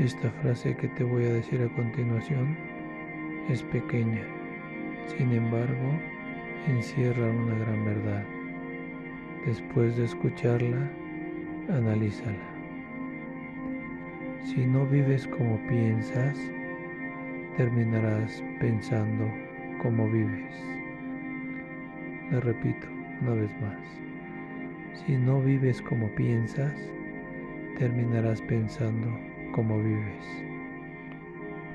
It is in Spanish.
Esta frase que te voy a decir a continuación es pequeña, sin embargo, encierra una gran verdad. Después de escucharla, analízala. Si no vives como piensas, terminarás pensando como vives. Le repito una vez más. Si no vives como piensas, terminarás pensando como vives.